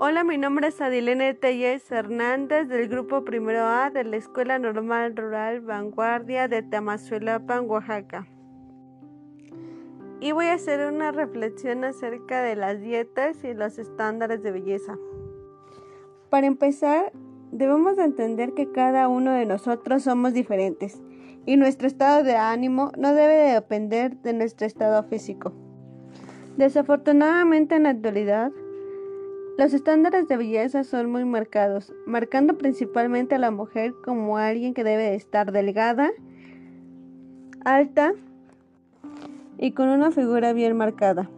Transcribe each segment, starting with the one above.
Hola, mi nombre es Adilene Telles Hernández del grupo Primero A de la Escuela Normal Rural Vanguardia de Tamazuelapan, Oaxaca. Y voy a hacer una reflexión acerca de las dietas y los estándares de belleza. Para empezar, debemos entender que cada uno de nosotros somos diferentes y nuestro estado de ánimo no debe de depender de nuestro estado físico. Desafortunadamente en la actualidad, los estándares de belleza son muy marcados, marcando principalmente a la mujer como alguien que debe estar delgada, alta y con una figura bien marcada,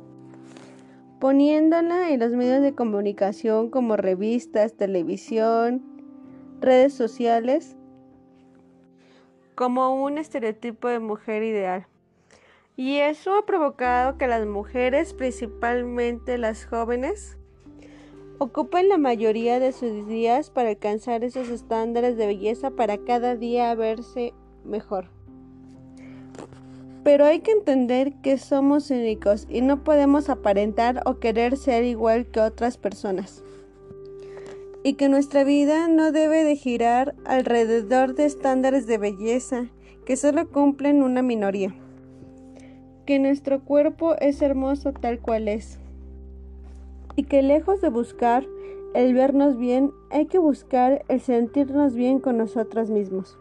poniéndola en los medios de comunicación como revistas, televisión, redes sociales, como un estereotipo de mujer ideal. Y eso ha provocado que las mujeres, principalmente las jóvenes, Ocupan la mayoría de sus días para alcanzar esos estándares de belleza para cada día verse mejor. Pero hay que entender que somos únicos y no podemos aparentar o querer ser igual que otras personas. Y que nuestra vida no debe de girar alrededor de estándares de belleza que solo cumplen una minoría. Que nuestro cuerpo es hermoso tal cual es y que lejos de buscar el vernos bien, hay que buscar el sentirnos bien con nosotros mismos.